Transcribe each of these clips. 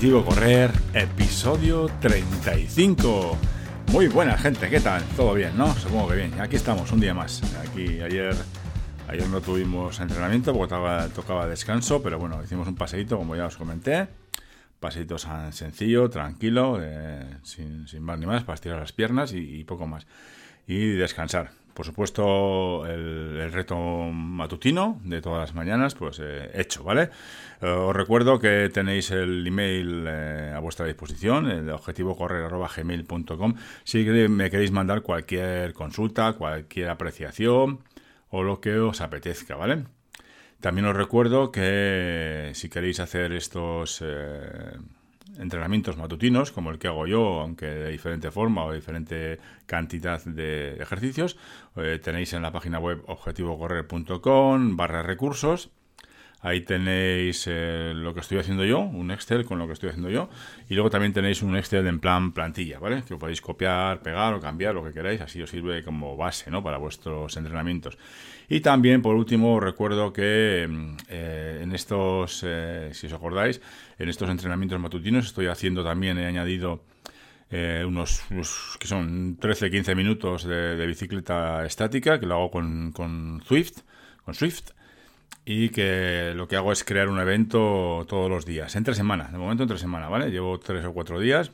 Objetivo Correr, episodio 35. Muy buena gente, ¿qué tal? ¿Todo bien, no? Supongo que bien. Aquí estamos, un día más. Aquí ayer, ayer no tuvimos entrenamiento porque tocaba, descanso, pero bueno, hicimos un paseíto, como ya os comenté. Paseíto sencillo, tranquilo, eh, sin, más ni más, para estirar las piernas y poco más. Y descansar por supuesto, el, reto matutino de todas las mañanas, pues eh, hecho, ¿vale? Eh, os recuerdo que tenéis el email eh, a vuestra disposición, el objetivo gmail.com, si me queréis mandar cualquier consulta, cualquier apreciación o lo que os apetezca, ¿vale? También os recuerdo que si queréis hacer estos entrenamientos matutinos, como el que hago yo, aunque de diferente forma o de diferente cantidad de ejercicios, eh, tenéis en la página web objetivocorrer.com barra recursos. Ahí tenéis eh, lo que estoy haciendo yo, un Excel con lo que estoy haciendo yo. Y luego también tenéis un Excel en plan plantilla, ¿vale? Que podéis copiar, pegar o cambiar, lo que queráis. Así os sirve como base, ¿no? Para vuestros entrenamientos. Y también, por último, recuerdo que mm, eh, en estos, eh, si os acordáis, en estos entrenamientos matutinos estoy haciendo también, he añadido unos, que son 13-15 minutos de, bicicleta estática, que lo hago con, con Swift, con Swift y que lo que hago es crear un evento todos los días, entre semana, de momento entre semana, ¿vale? Llevo tres o cuatro días,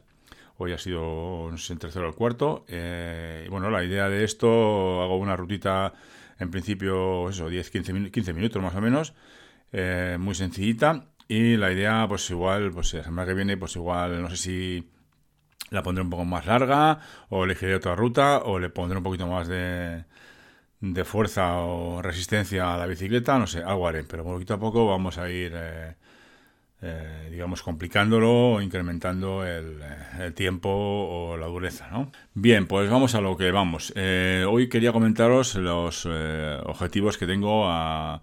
hoy ha sido el tercero o el cuarto, y bueno, la idea de esto, hago una rutita en principio, eso, 10, 15, 15 minutos más o menos, eh, muy sencillita. Y la idea, pues igual, pues la semana que viene, pues igual, no sé si la pondré un poco más larga, o elegiré otra ruta, o le pondré un poquito más de, de fuerza o resistencia a la bicicleta, no sé, algo haré, pero poquito a poco vamos a ir eh, eh, digamos, complicándolo o incrementando el, eh, el, tiempo o la dureza, ¿no? Bien, pues vamos a lo que vamos. Hoy quería comentaros los objetivos que tengo a,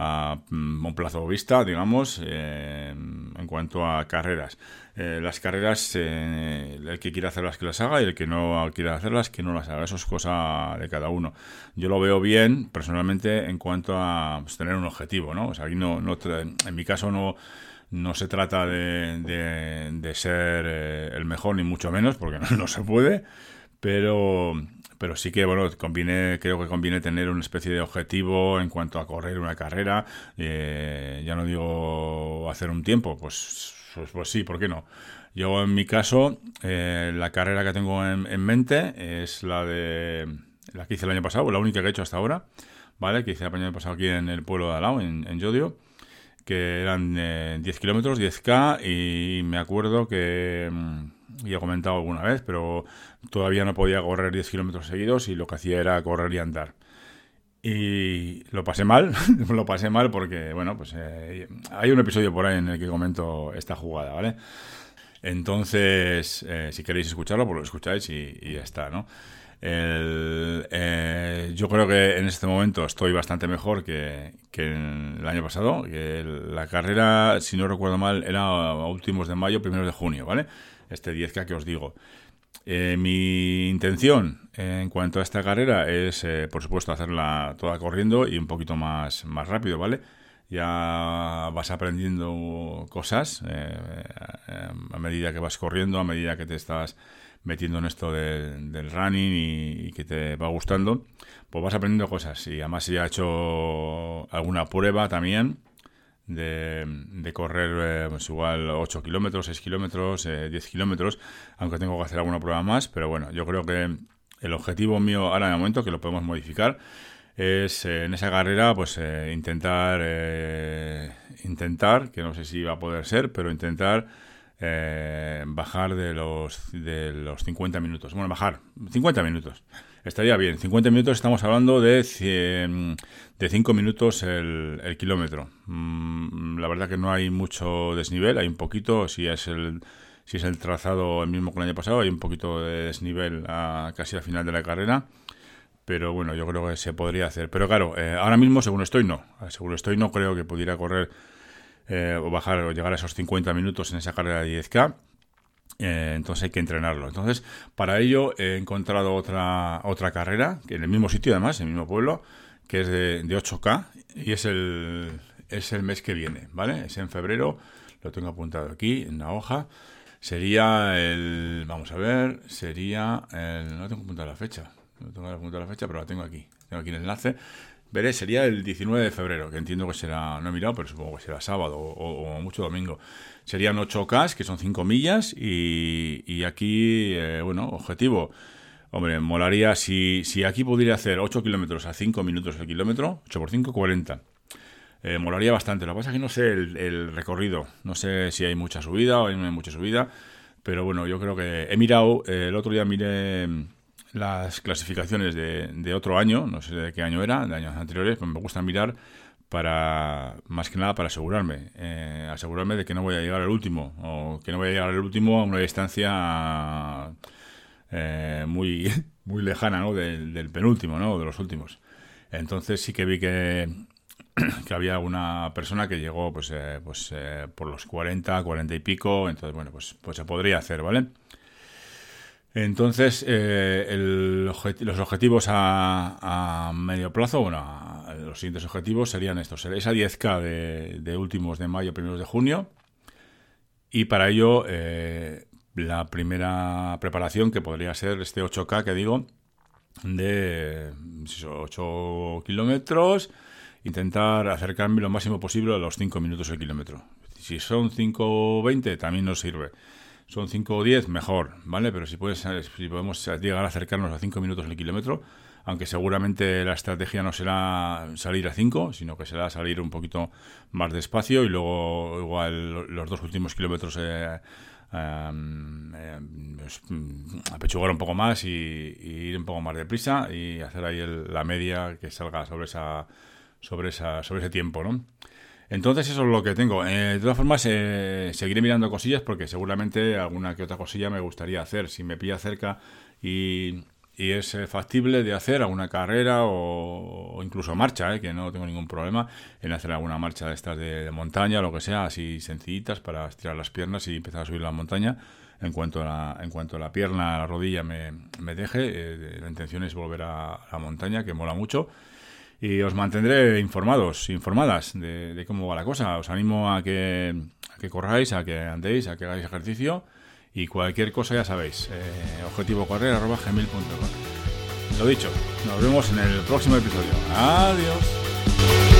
a, mm, un plazo vista, digamos, en cuanto a carreras. las carreras, el que quiera hacerlas que las haga y el que no quiera hacerlas que no las haga. Eso es cosa de cada uno. Yo lo veo bien, personalmente, en cuanto a pues, tener un objetivo, ¿no? O sea, aquí no, no en mi caso no no se trata de, de, ser eh, el mejor, ni mucho menos, porque no, se puede, pero, pero sí que, bueno, conviene, creo que conviene tener una especie de objetivo en cuanto a correr una carrera. Eh, ya no digo hacer un tiempo, pues, pues, pues, sí, ¿por qué no? Yo, en mi caso, eh, la carrera que tengo en, mente es la de la que hice el año pasado, la única que he hecho hasta ahora, ¿vale? Que hice el año pasado aquí en el pueblo de Alao, en, en Yodio que eran 10 eh, kilómetros, 10K, y me acuerdo que, mm, y he comentado alguna vez, pero todavía no podía correr 10 kilómetros seguidos y lo que hacía era correr y andar. Y lo pasé mal, lo pasé mal porque, bueno, pues eh, hay un episodio por ahí en el que comento esta jugada, ¿vale? Entonces, eh, si queréis escucharlo, pues lo escucháis y, y ya está, ¿no? El, eh, yo creo que en este momento estoy bastante mejor que, el año pasado. Que la carrera, si no recuerdo mal, era a últimos de mayo, primeros de junio, ¿vale? Este 10K que os digo. Eh, mi intención en cuanto a esta carrera es, eh, por supuesto, hacerla toda corriendo y un poquito más, más rápido, ¿vale? Ya vas aprendiendo cosas a medida que vas corriendo, a medida que te estás metiendo en esto del running y, que te va gustando, pues vas aprendiendo cosas. Y además ya he hecho alguna prueba también de, correr eh, pues igual 8 kilómetros, 6 kilómetros, 10 eh, kilómetros, aunque tengo que hacer alguna prueba más, pero bueno, yo creo que el objetivo mío ahora en el momento, que lo podemos modificar, es eh, en esa carrera pues intentar, intentar, que no sé si va a poder ser, pero intentar eh, bajar de los, de los 50 minutos. Bueno, bajar 50 minutos. Estaría bien. 50 minutos estamos hablando de, de 5 minutos el, el kilómetro. Mm, la verdad que no hay mucho desnivel, hay un poquito, si es el si es el trazado el mismo que el año pasado, hay un poquito de desnivel a, casi al final de la carrera. Pero bueno, yo creo que se podría hacer. Pero claro, eh, ahora mismo, según estoy, no. Según estoy, no creo que pudiera correr eh, o bajar o llegar a esos 50 minutos en esa carrera de 10K. Eh, entonces hay que entrenarlo. Entonces, para ello he encontrado otra, otra carrera, en el mismo sitio además, en el mismo pueblo, que es de, 8K y es el, es el mes que viene, ¿vale? Es en febrero, lo tengo apuntado aquí en la hoja. Sería el, vamos a ver, sería el, no tengo apuntado la fecha, no tengo apuntado la fecha, pero la tengo aquí, tengo aquí el enlace. Veré, sería el 19 de febrero, que entiendo que será, no he mirado, pero supongo que será sábado o, mucho domingo. Serían 8K, que son 5 millas, y, aquí, eh, bueno, objetivo. Hombre, molaría si, si aquí pudiera hacer 8 kilómetros a 5 minutos el kilómetro, 8 por 5, 40. Eh, molaría bastante. Lo que pasa es que no sé el, recorrido, no sé si hay mucha subida o hay mucha subida, pero bueno, yo creo que he mirado, eh, el otro día miré las clasificaciones de, otro año, no sé de qué año era, de años anteriores, pues me gusta mirar para, más que nada para asegurarme, eh, asegurarme de que no voy a llegar al último, o que no voy a llegar al último a una distancia eh, muy, muy lejana ¿no? del, penúltimo, ¿no? de los últimos. Entonces sí que vi que, que había una persona que llegó pues, eh, pues por los 40, 40 y pico, entonces bueno, pues, pues se podría hacer, ¿vale? Entonces, eh, los objetivos a, medio plazo, bueno, los siguientes objetivos serían estos. Esa 10K de, últimos de mayo, primeros de junio. Y para ello, eh, la primera preparación que podría ser este 8K que digo, de 8 kilómetros, intentar acercarme lo máximo posible a los 5 minutos el kilómetro. Si son 5.20 también nos sirve son 5 o 10, mejor, ¿vale? Pero si, puedes, si podemos llegar a acercarnos a 5 minutos el kilómetro, aunque seguramente la estrategia no será salir a 5, sino que será salir un poquito más despacio y luego igual los dos últimos kilómetros eh, mm, apechugar un poco más y, ir un poco más deprisa y hacer ahí la media que salga sobre esa sobre esa sobre ese tiempo, ¿no? Entonces eso es lo que tengo. Eh, de todas formas, eh, seguiré mirando cosillas porque seguramente alguna que otra cosilla me gustaría hacer. Si me pilla cerca y, es eh, factible de hacer alguna carrera o, incluso marcha, que no tengo ningún problema en hacer alguna marcha de estas de, montaña o lo que sea, así sencillitas para estirar las piernas y empezar a subir la montaña. En cuanto a la, en cuanto a la pierna, la rodilla me, me deje, la intención es volver a la montaña, que mola mucho y os mantendré informados, informadas de, cómo va la cosa. Os animo a que, a corráis, a que andéis, a que hagáis ejercicio y cualquier cosa ya sabéis. Eh, objetivo correr arroba. Lo dicho, nos vemos en el próximo episodio. Adiós.